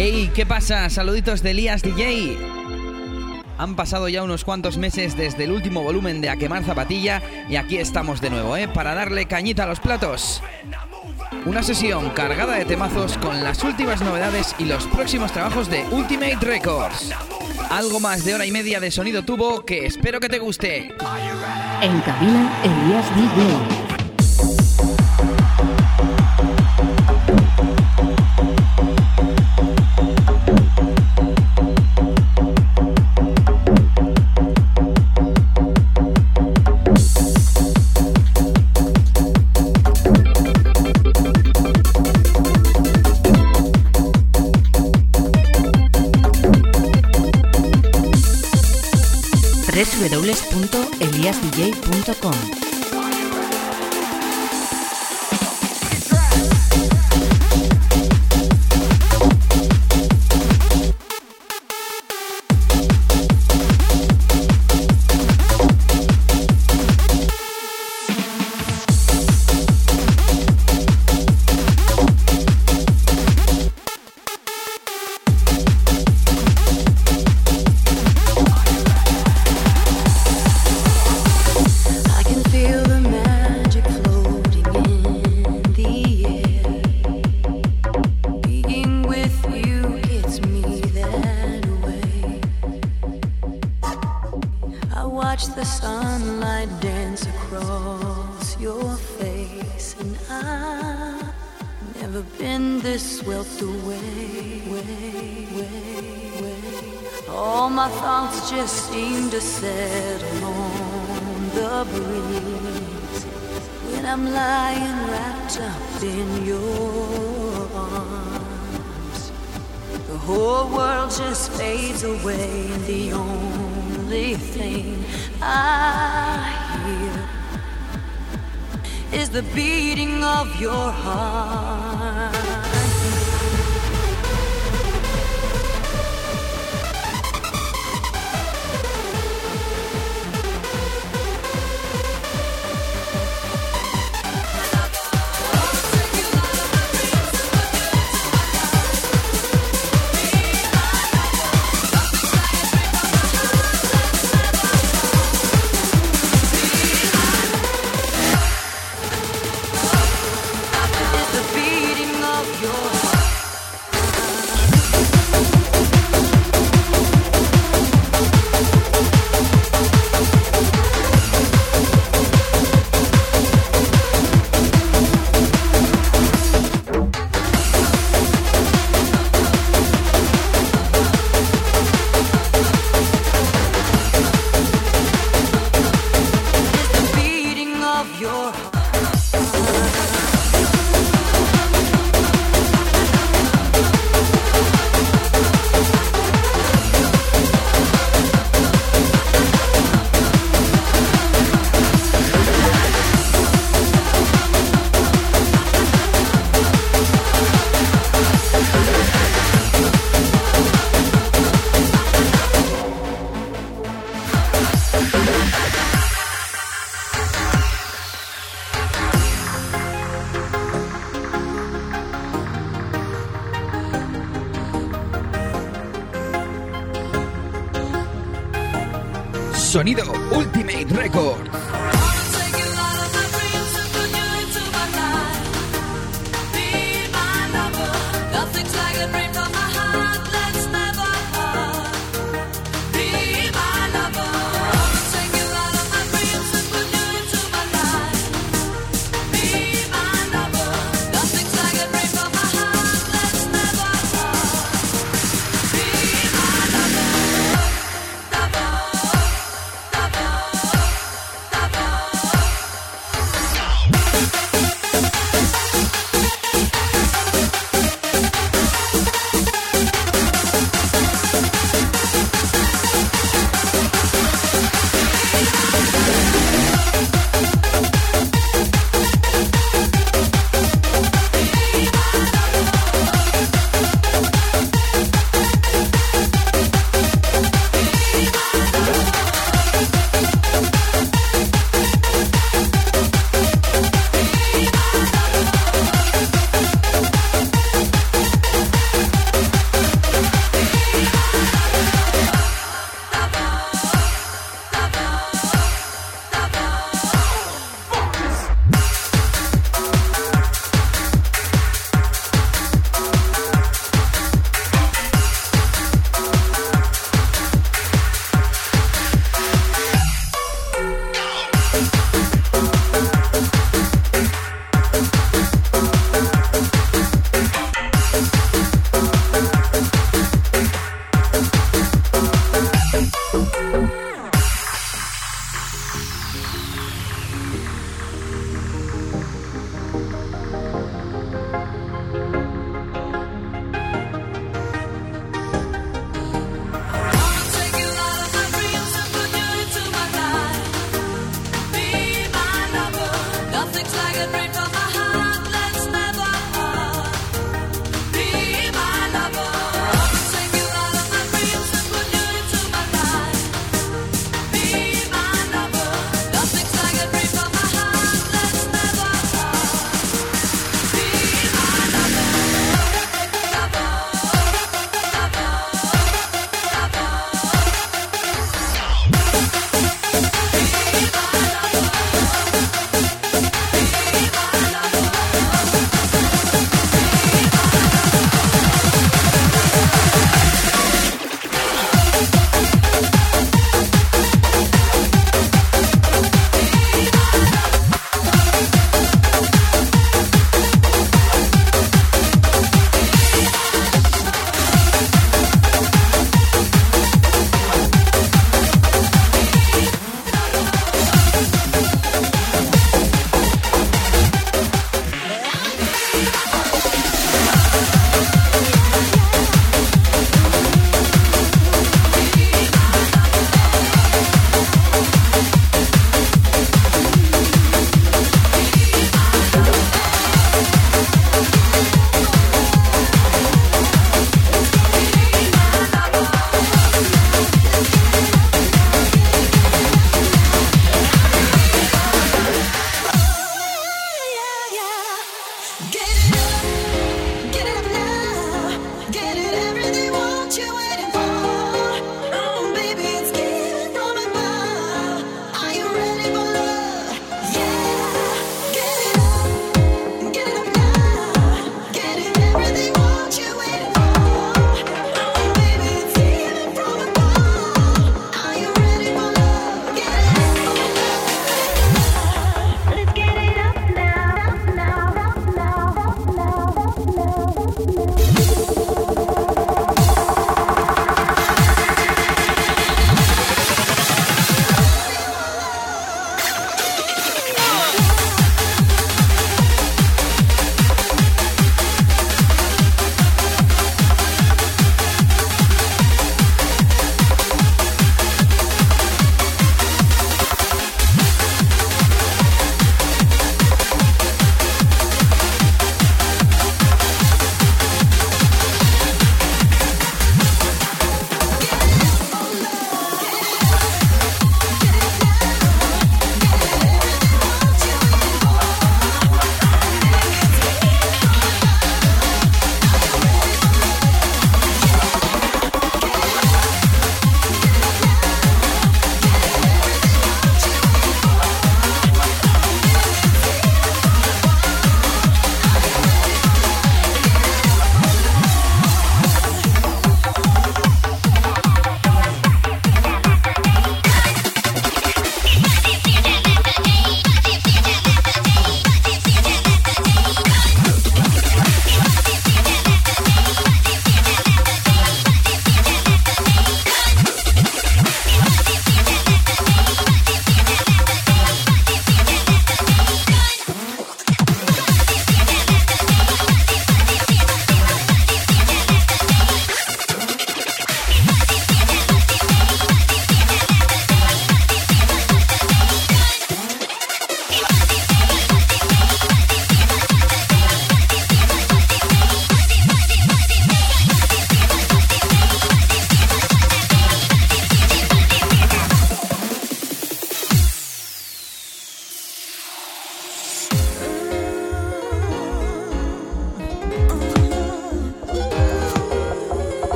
Hey, ¿qué pasa? Saluditos de Elías DJ. Han pasado ya unos cuantos meses desde el último volumen de A Quemar Zapatilla y aquí estamos de nuevo, ¿eh? Para darle cañita a los platos. Una sesión cargada de temazos con las últimas novedades y los próximos trabajos de Ultimate Records. Algo más de hora y media de sonido tubo que espero que te guste. En cabina, Elías DJ.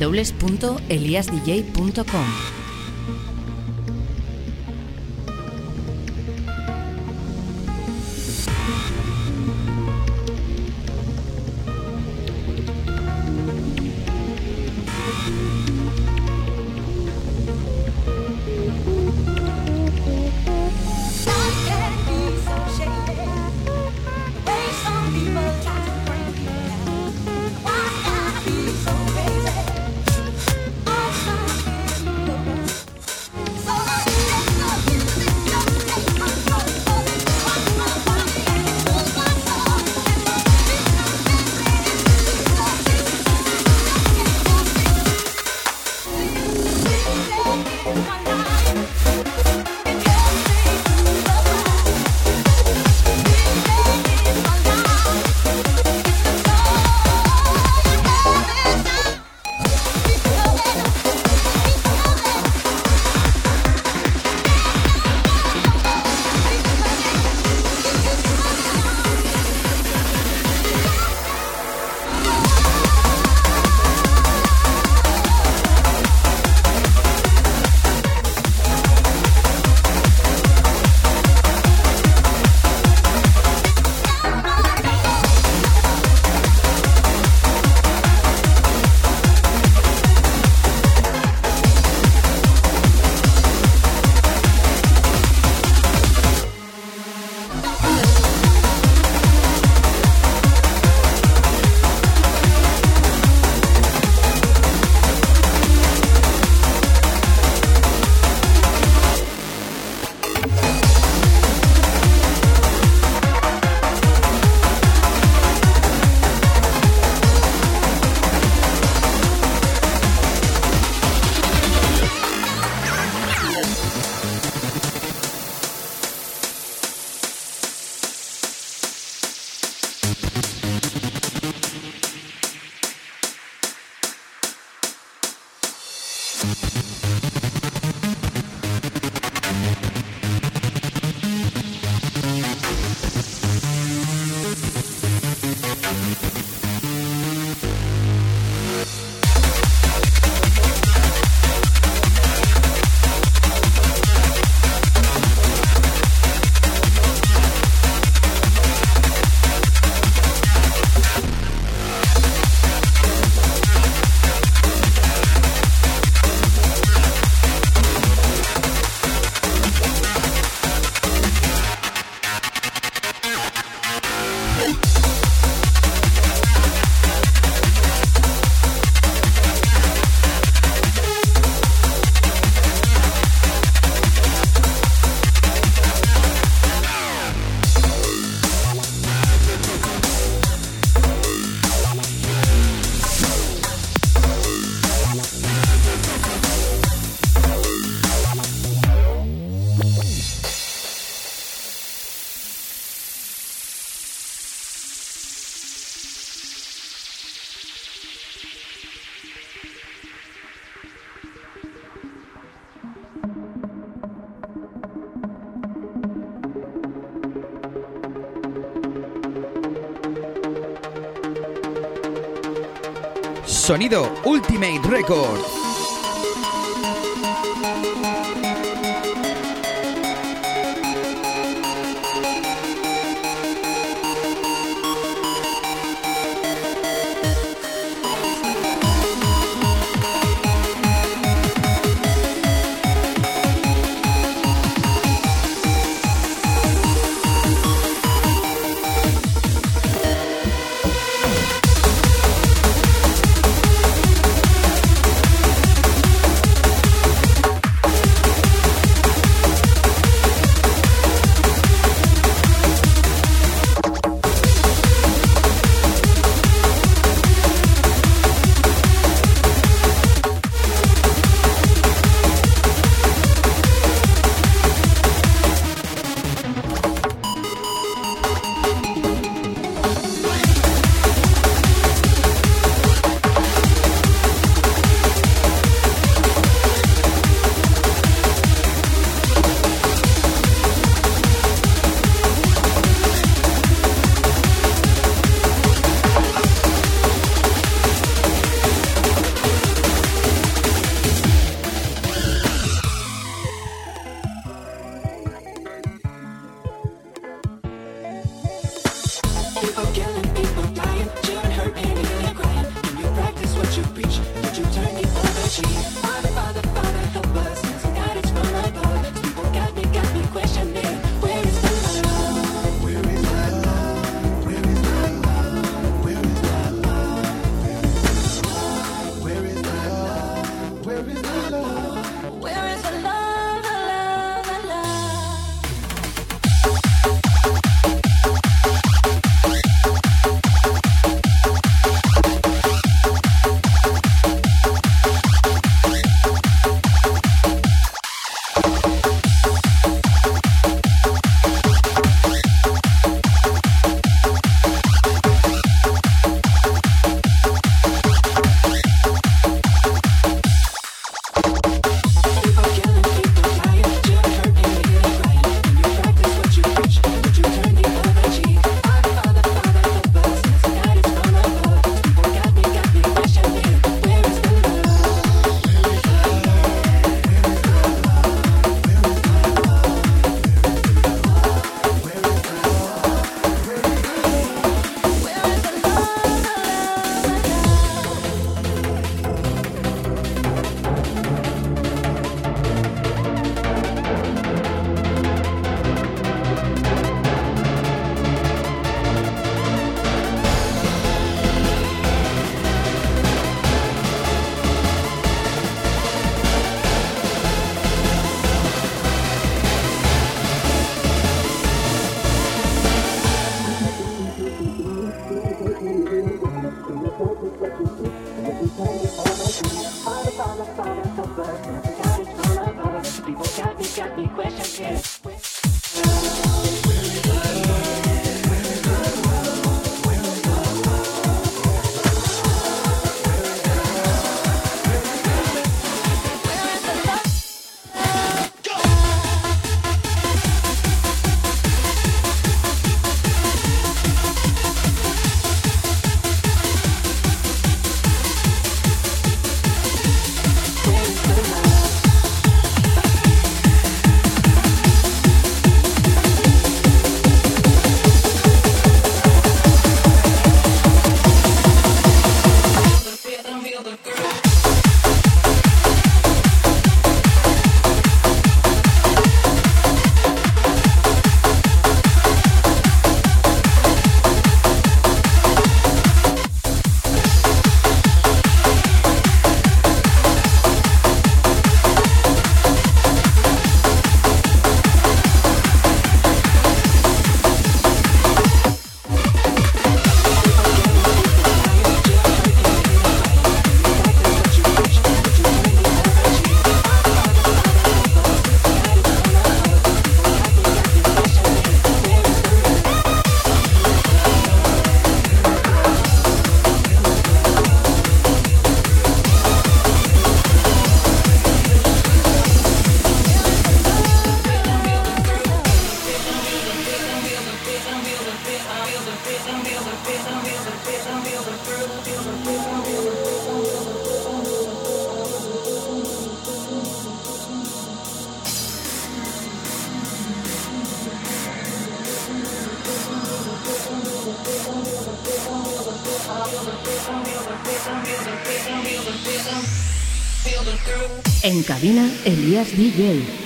www.eliasdj.com. Sonido Ultimate Record. Elías DJ.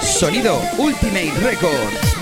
Sonido Ultimate Records.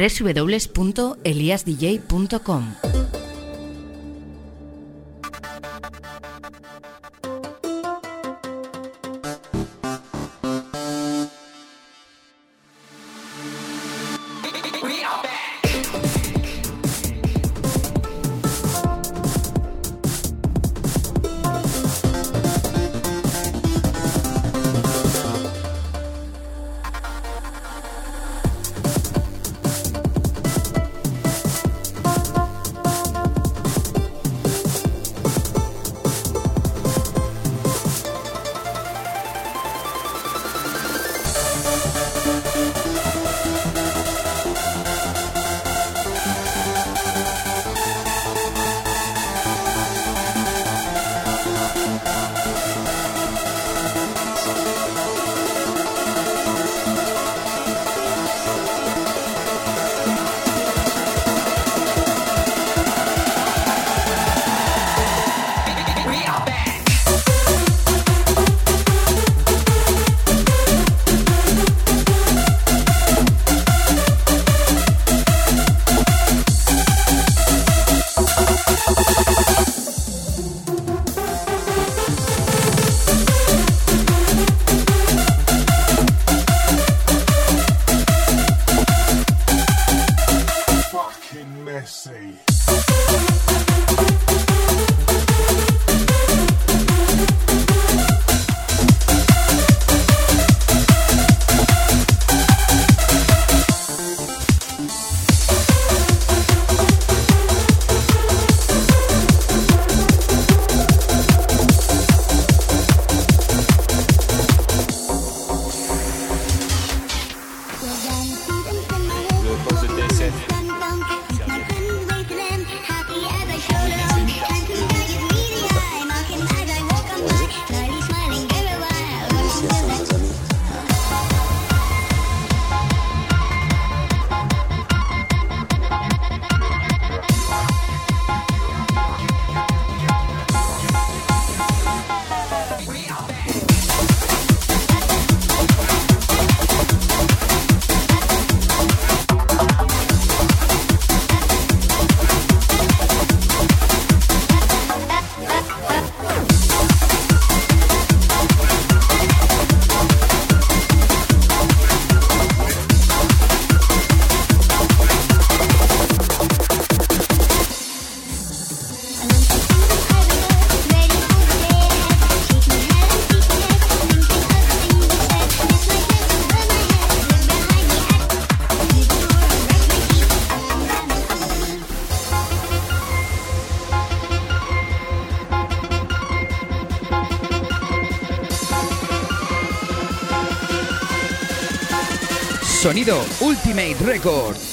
www.eliasdj.com. Ultimate Records.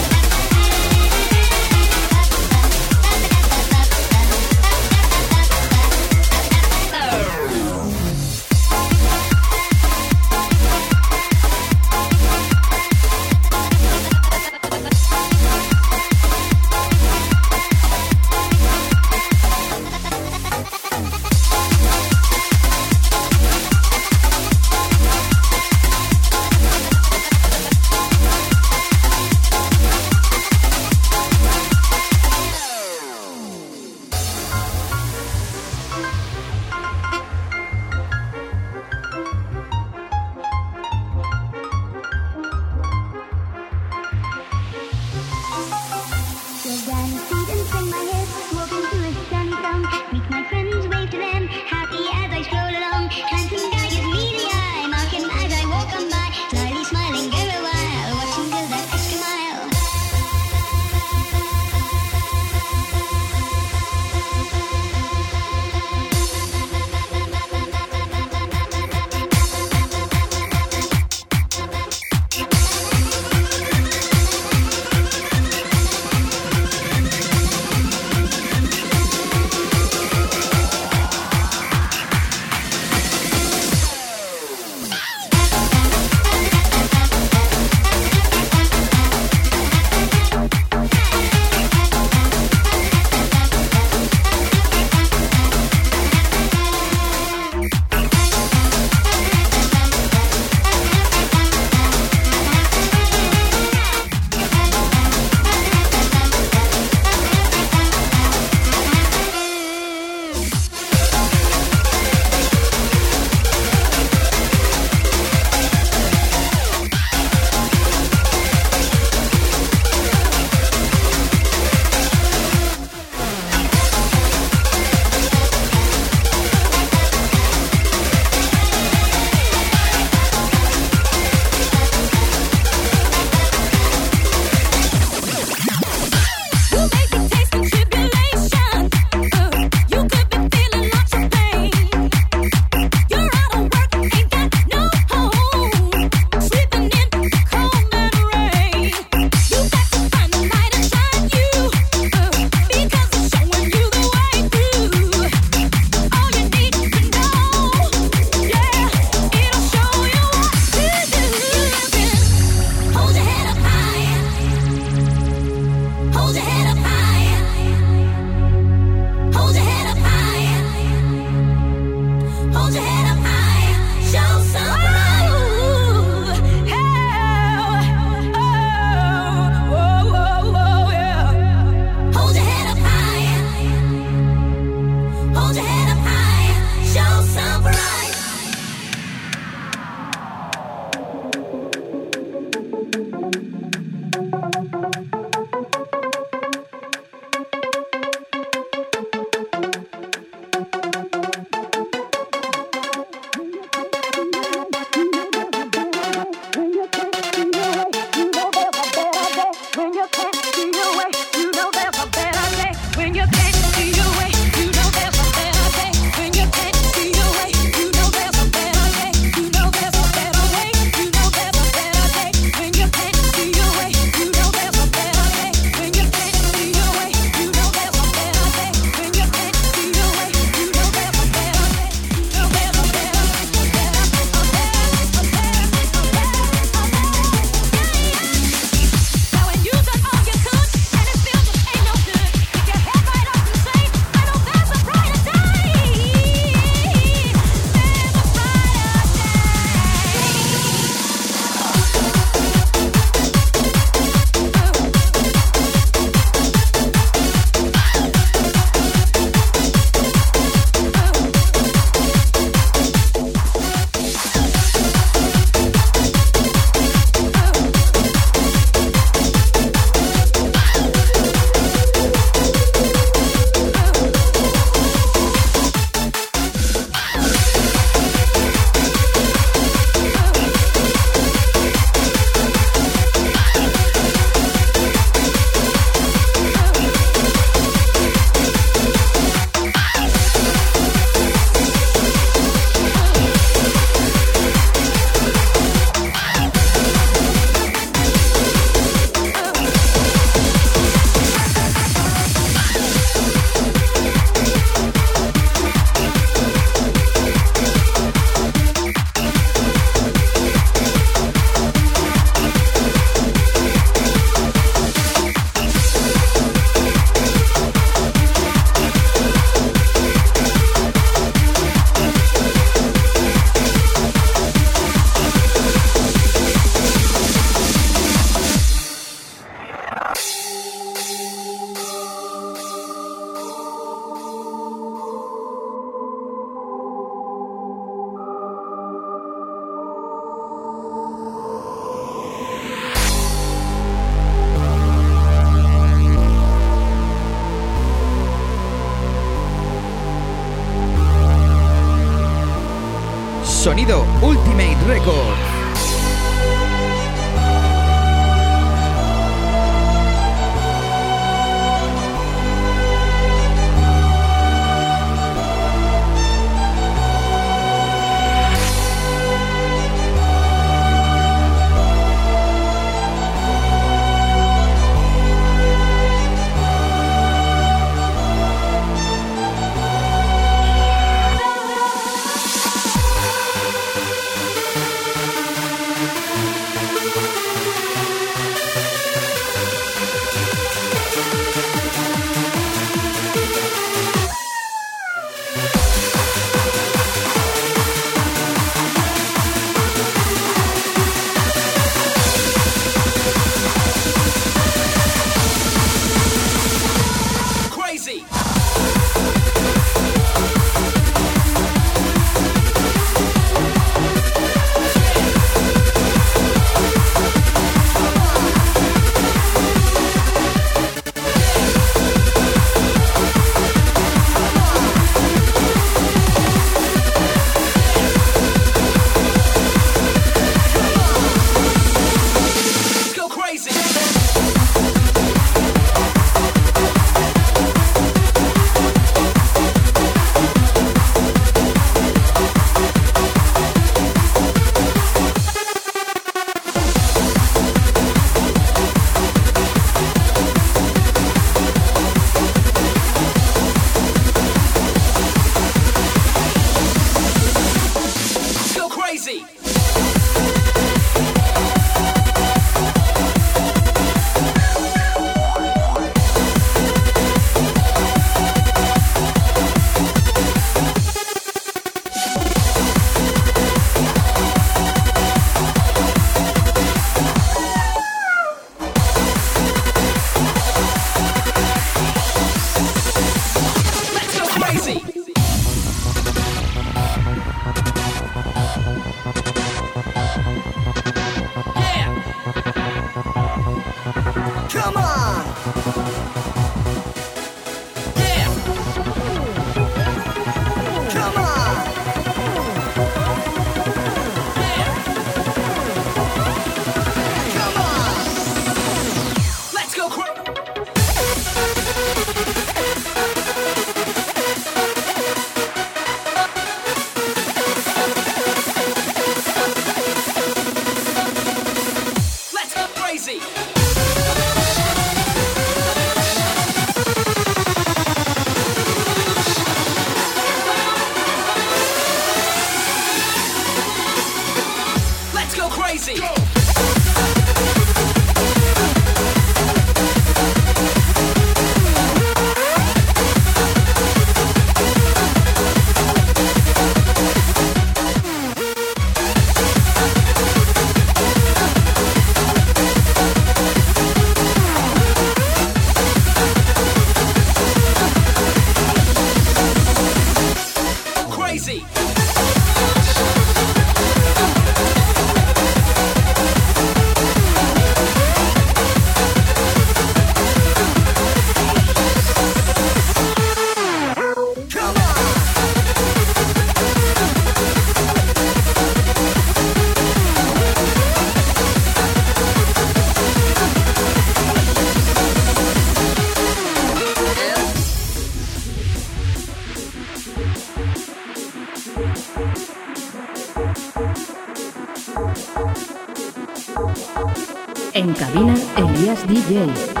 Elías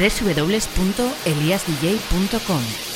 www.eliasdj.com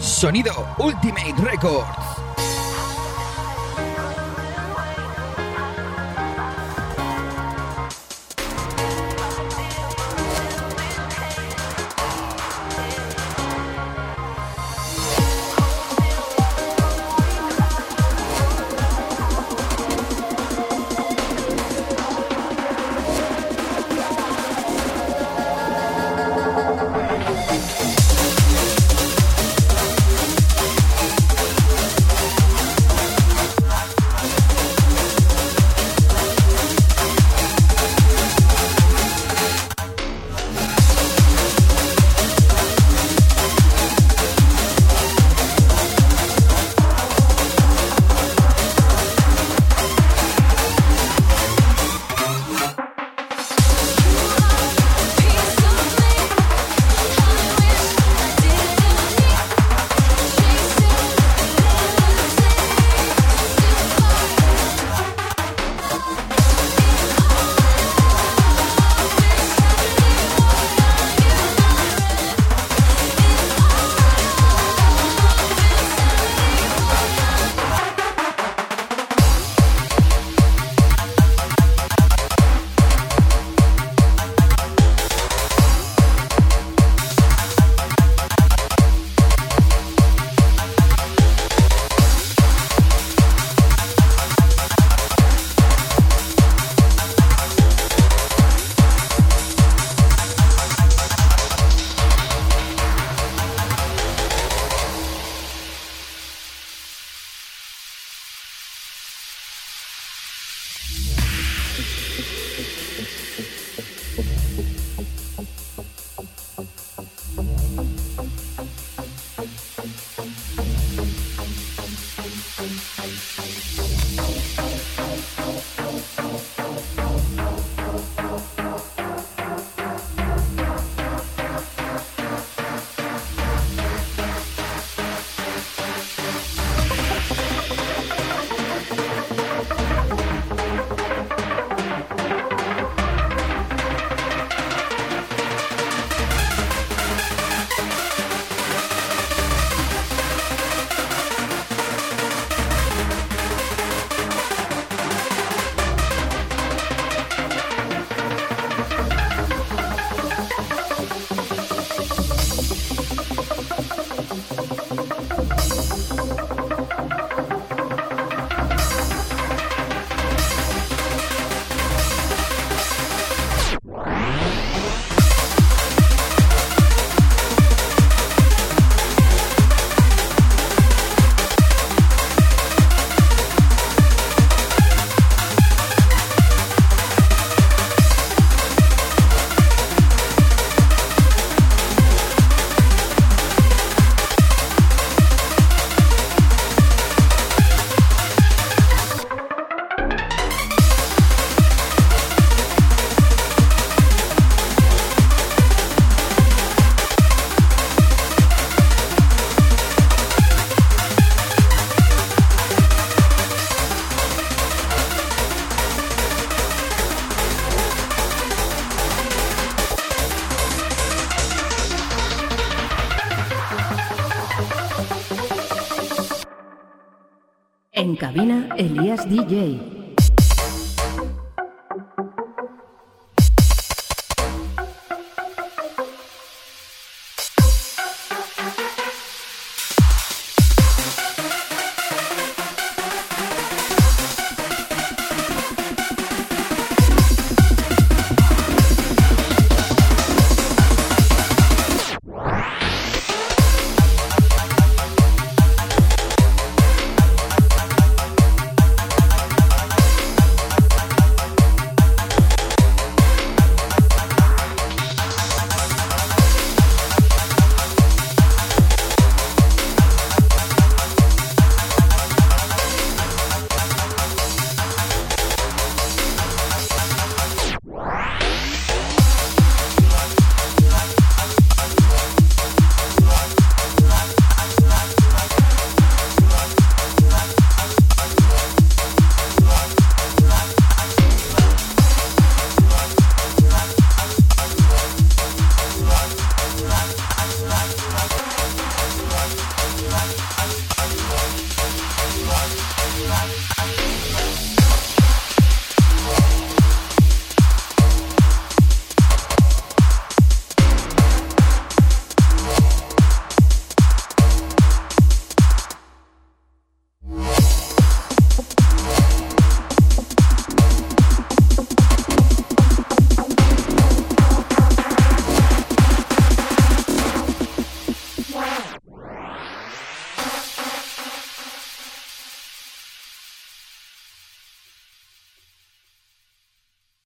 Sonido Ultimate Records. DJ.